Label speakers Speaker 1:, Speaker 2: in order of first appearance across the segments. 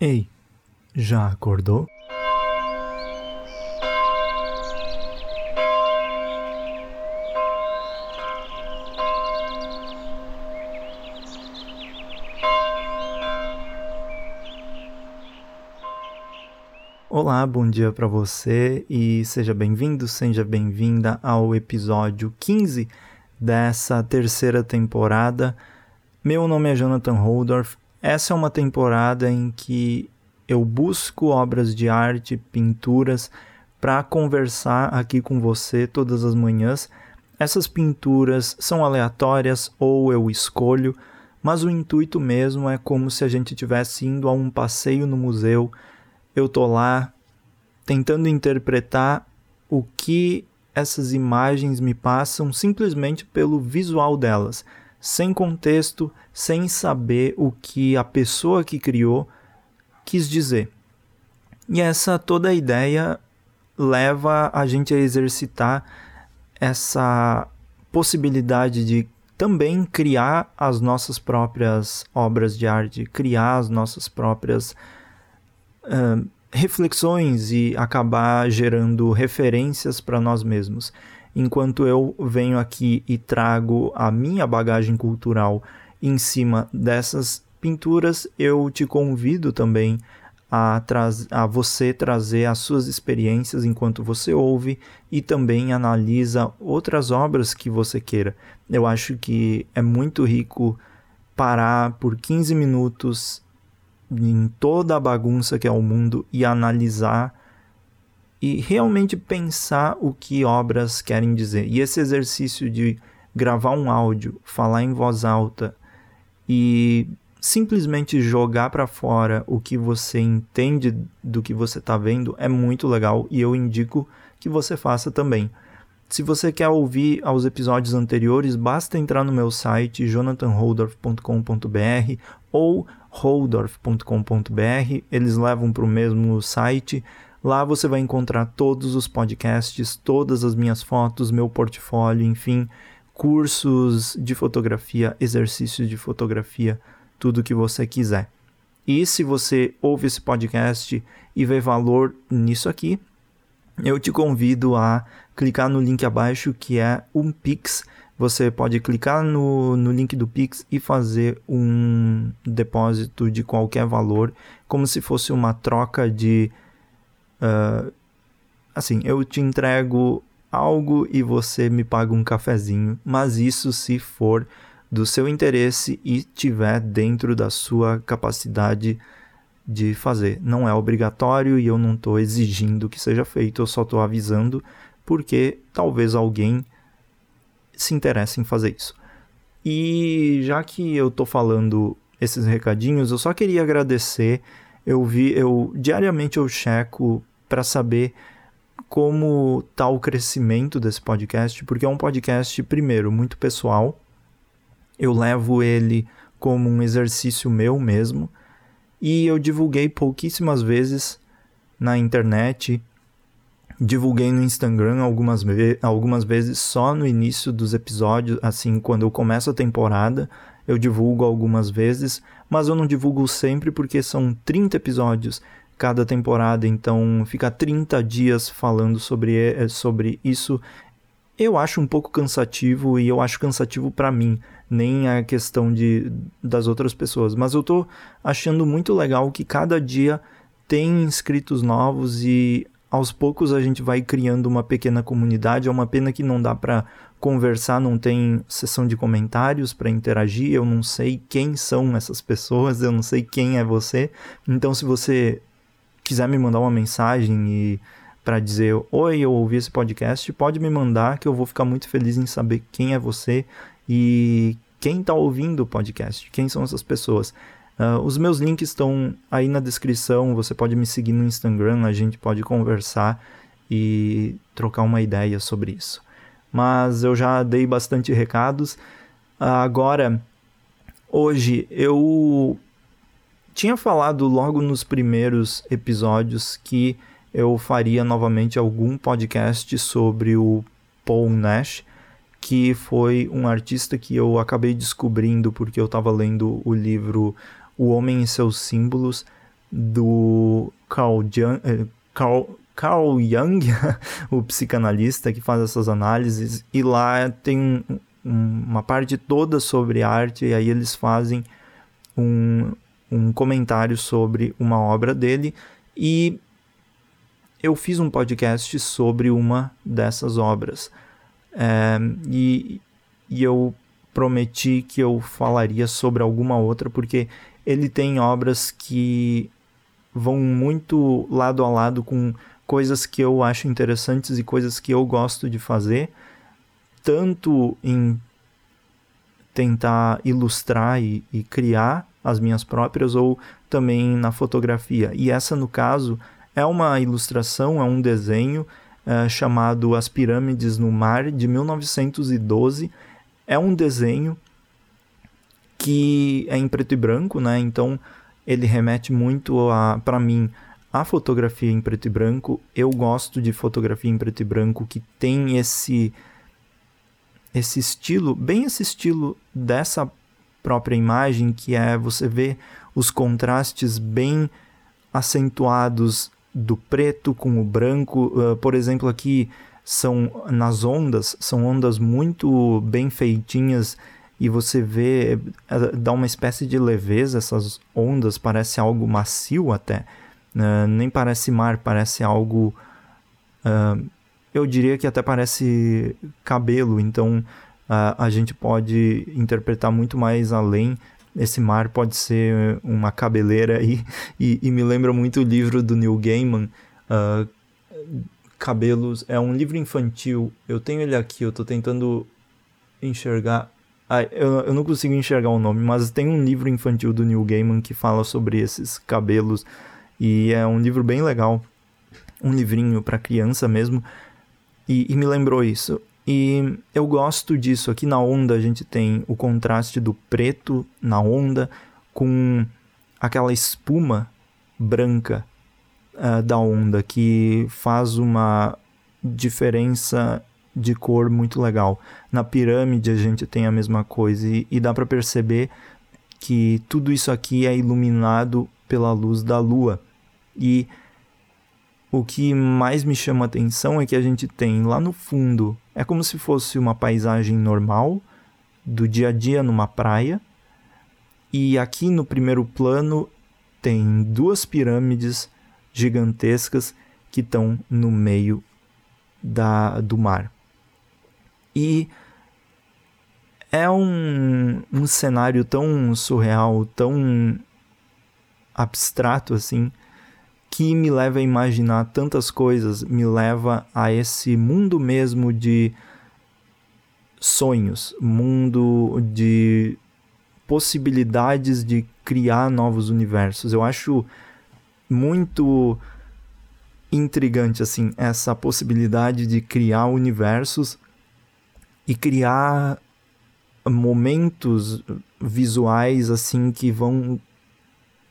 Speaker 1: Ei, já acordou? Olá, bom dia para você e seja bem-vindo, seja bem-vinda ao episódio 15 dessa terceira temporada. Meu nome é Jonathan Holdorf essa é uma temporada em que eu busco obras de arte, pinturas, para conversar aqui com você todas as manhãs. Essas pinturas são aleatórias ou eu escolho, mas o intuito mesmo é como se a gente estivesse indo a um passeio no museu. Eu tô lá tentando interpretar o que essas imagens me passam simplesmente pelo visual delas sem contexto, sem saber o que a pessoa que criou quis dizer. E essa toda a ideia leva a gente a exercitar essa possibilidade de também criar as nossas próprias obras de arte, criar as nossas próprias uh, reflexões e acabar gerando referências para nós mesmos enquanto eu venho aqui e trago a minha bagagem cultural em cima dessas pinturas, eu te convido também a, a você trazer as suas experiências enquanto você ouve e também analisa outras obras que você queira. Eu acho que é muito rico parar por 15 minutos em toda a bagunça que é o mundo e analisar e realmente pensar o que obras querem dizer. E esse exercício de gravar um áudio, falar em voz alta e simplesmente jogar para fora o que você entende do que você está vendo é muito legal e eu indico que você faça também. Se você quer ouvir aos episódios anteriores, basta entrar no meu site jonathanholdorf.com.br ou holdorf.com.br, eles levam para o mesmo site Lá você vai encontrar todos os podcasts, todas as minhas fotos, meu portfólio, enfim, cursos de fotografia, exercícios de fotografia, tudo que você quiser. E se você ouve esse podcast e vê valor nisso aqui, eu te convido a clicar no link abaixo que é um Pix. Você pode clicar no, no link do Pix e fazer um depósito de qualquer valor, como se fosse uma troca de Uh, assim, eu te entrego algo e você me paga um cafezinho, mas isso se for do seu interesse e tiver dentro da sua capacidade de fazer. Não é obrigatório e eu não estou exigindo que seja feito, eu só estou avisando porque talvez alguém se interesse em fazer isso. E já que eu estou falando esses recadinhos, eu só queria agradecer. Eu vi, eu diariamente eu checo para saber como está o crescimento desse podcast, porque é um podcast, primeiro, muito pessoal. Eu levo ele como um exercício meu mesmo. E eu divulguei pouquíssimas vezes na internet. Divulguei no Instagram algumas, algumas vezes só no início dos episódios, assim, quando eu começo a temporada, eu divulgo algumas vezes, mas eu não divulgo sempre porque são 30 episódios cada temporada, então ficar 30 dias falando sobre, eh, sobre isso eu acho um pouco cansativo e eu acho cansativo para mim, nem a questão de das outras pessoas, mas eu tô achando muito legal que cada dia tem inscritos novos e aos poucos a gente vai criando uma pequena comunidade. É uma pena que não dá para conversar, não tem sessão de comentários para interagir. Eu não sei quem são essas pessoas, eu não sei quem é você. Então, se você quiser me mandar uma mensagem e para dizer oi, eu ouvi esse podcast, pode me mandar que eu vou ficar muito feliz em saber quem é você e quem está ouvindo o podcast, quem são essas pessoas. Uh, os meus links estão aí na descrição, você pode me seguir no Instagram, a gente pode conversar e trocar uma ideia sobre isso. Mas eu já dei bastante recados. Agora, hoje eu tinha falado logo nos primeiros episódios que eu faria novamente algum podcast sobre o Paul Nash, que foi um artista que eu acabei descobrindo porque eu estava lendo o livro O Homem e Seus Símbolos, do Carl Jung, eh, Carl, Carl Jung o psicanalista que faz essas análises, e lá tem uma parte toda sobre arte, e aí eles fazem um, um comentário sobre uma obra dele, e eu fiz um podcast sobre uma dessas obras. É, e, e eu prometi que eu falaria sobre alguma outra, porque ele tem obras que vão muito lado a lado com coisas que eu acho interessantes e coisas que eu gosto de fazer, tanto em tentar ilustrar e, e criar as minhas próprias ou também na fotografia. E essa, no caso, é uma ilustração, é um desenho é, chamado As Pirâmides no Mar, de 1912. É um desenho que é em preto e branco, né? Então ele remete muito para mim a fotografia em preto e branco. Eu gosto de fotografia em preto e branco que tem esse esse estilo, bem esse estilo dessa própria imagem, que é você ver os contrastes bem acentuados do preto com o branco. Uh, por exemplo, aqui são nas ondas, são ondas muito bem feitinhas e você vê, uh, dá uma espécie de leveza essas ondas, parece algo macio até. Uh, nem parece mar, parece algo. eu diria que até parece cabelo, então a gente pode interpretar muito mais além esse mar pode ser uma cabeleira e, e, e me lembra muito o livro do Neil Gaiman, uh, Cabelos. É um livro infantil. Eu tenho ele aqui, eu estou tentando enxergar. Ah, eu, eu não consigo enxergar o nome, mas tem um livro infantil do Neil Gaiman que fala sobre esses cabelos. E é um livro bem legal. Um livrinho para criança mesmo. E, e me lembrou isso. E eu gosto disso. Aqui na onda a gente tem o contraste do preto na onda com aquela espuma branca uh, da onda que faz uma diferença de cor muito legal. Na pirâmide a gente tem a mesma coisa e, e dá para perceber que tudo isso aqui é iluminado pela luz da lua. E o que mais me chama atenção é que a gente tem lá no fundo é como se fosse uma paisagem normal do dia a dia numa praia. E aqui no primeiro plano tem duas pirâmides gigantescas que estão no meio da, do mar. E é um, um cenário tão surreal, tão abstrato assim, que me leva a imaginar tantas coisas, me leva a esse mundo mesmo de sonhos, mundo de possibilidades de criar novos universos. Eu acho muito intrigante assim essa possibilidade de criar universos e criar momentos visuais assim que vão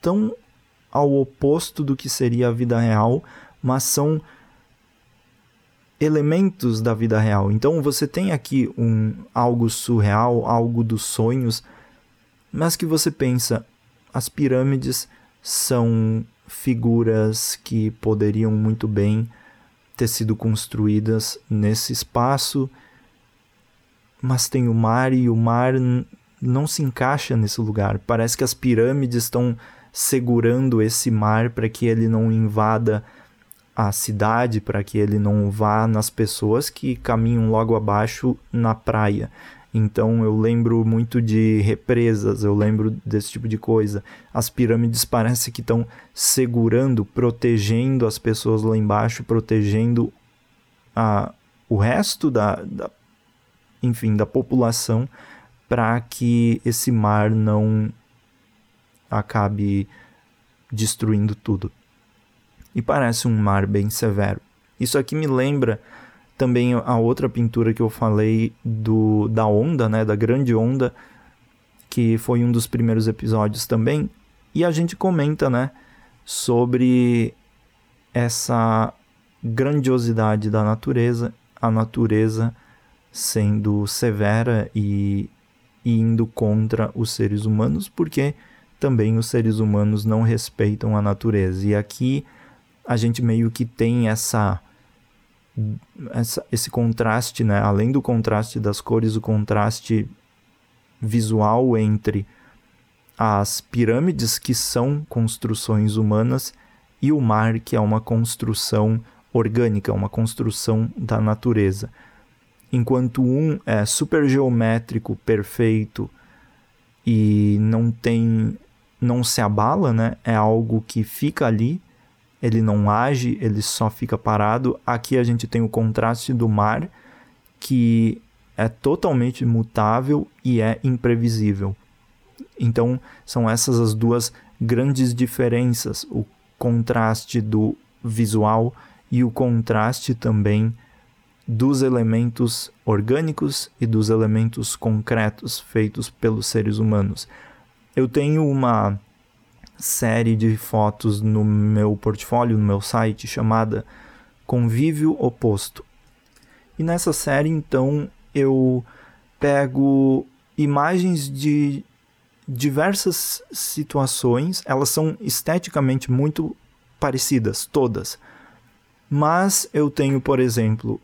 Speaker 1: tão ao oposto do que seria a vida real, mas são elementos da vida real. Então você tem aqui um algo surreal, algo dos sonhos, mas que você pensa, as pirâmides são figuras que poderiam muito bem ter sido construídas nesse espaço, mas tem o mar e o mar não se encaixa nesse lugar. Parece que as pirâmides estão segurando esse mar para que ele não invada a cidade, para que ele não vá nas pessoas que caminham logo abaixo na praia. Então eu lembro muito de represas, eu lembro desse tipo de coisa. As pirâmides parece que estão segurando, protegendo as pessoas lá embaixo, protegendo a, o resto da, da enfim, da população para que esse mar não acabe destruindo tudo. E parece um mar bem severo. Isso aqui me lembra também a outra pintura que eu falei do da onda, né, da grande onda, que foi um dos primeiros episódios também, e a gente comenta, né, sobre essa grandiosidade da natureza, a natureza sendo severa e, e indo contra os seres humanos, porque também os seres humanos não respeitam a natureza. E aqui a gente meio que tem essa, essa esse contraste, né? Além do contraste das cores, o contraste visual entre as pirâmides que são construções humanas e o mar que é uma construção orgânica, uma construção da natureza. Enquanto um é super geométrico, perfeito e não tem não se abala, né? É algo que fica ali, ele não age, ele só fica parado. Aqui a gente tem o contraste do mar, que é totalmente mutável e é imprevisível. Então, são essas as duas grandes diferenças, o contraste do visual e o contraste também dos elementos orgânicos e dos elementos concretos feitos pelos seres humanos. Eu tenho uma série de fotos no meu portfólio, no meu site, chamada Convívio Oposto. E nessa série, então, eu pego imagens de diversas situações, elas são esteticamente muito parecidas, todas. Mas eu tenho, por exemplo,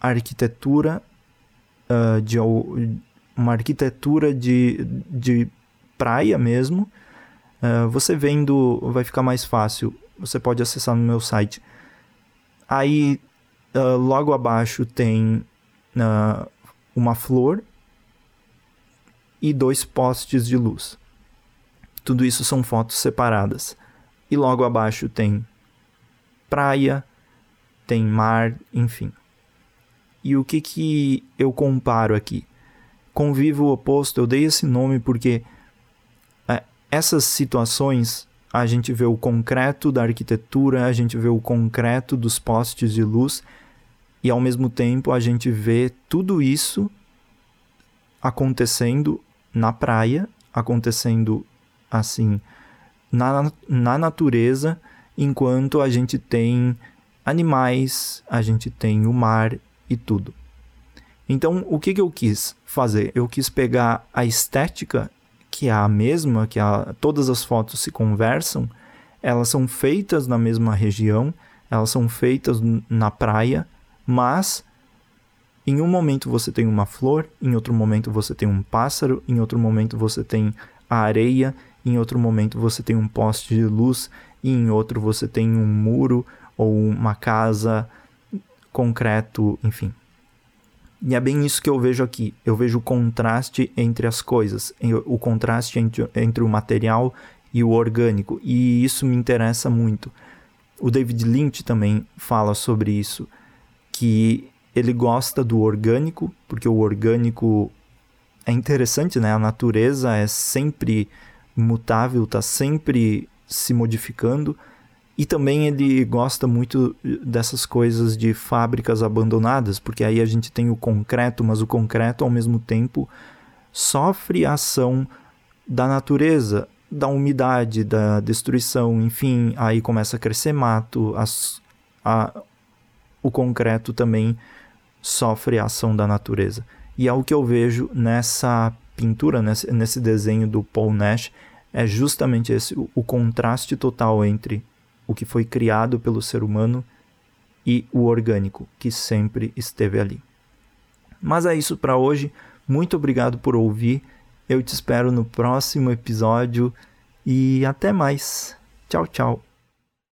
Speaker 1: arquitetura uh, de uma arquitetura de, de praia mesmo. Uh, você vendo vai ficar mais fácil. Você pode acessar no meu site. Aí uh, logo abaixo tem uma flor e dois postes de luz. Tudo isso são fotos separadas. E logo abaixo tem praia, tem mar, enfim. E o que que eu comparo aqui? Convivo oposto, eu dei esse nome porque essas situações a gente vê o concreto da arquitetura, a gente vê o concreto dos postes de luz e ao mesmo tempo a gente vê tudo isso acontecendo na praia, acontecendo assim na, na natureza, enquanto a gente tem animais, a gente tem o mar e tudo. Então, o que, que eu quis fazer? Eu quis pegar a estética, que é a mesma, que a, todas as fotos se conversam, elas são feitas na mesma região, elas são feitas na praia, mas em um momento você tem uma flor, em outro momento você tem um pássaro, em outro momento você tem a areia, em outro momento você tem um poste de luz, e em outro você tem um muro ou uma casa, concreto, enfim. E é bem isso que eu vejo aqui. Eu vejo o contraste entre as coisas, o contraste entre, entre o material e o orgânico, e isso me interessa muito. O David Lynch também fala sobre isso, que ele gosta do orgânico, porque o orgânico é interessante, né? A natureza é sempre mutável, está sempre se modificando. E também ele gosta muito dessas coisas de fábricas abandonadas, porque aí a gente tem o concreto, mas o concreto ao mesmo tempo sofre a ação da natureza, da umidade, da destruição, enfim, aí começa a crescer mato, as, a, o concreto também sofre a ação da natureza. E é o que eu vejo nessa pintura, nesse, nesse desenho do Paul Nash, é justamente esse o, o contraste total entre o que foi criado pelo ser humano e o orgânico que sempre esteve ali. Mas é isso para hoje. Muito obrigado por ouvir. Eu te espero no próximo episódio e até mais. Tchau, tchau.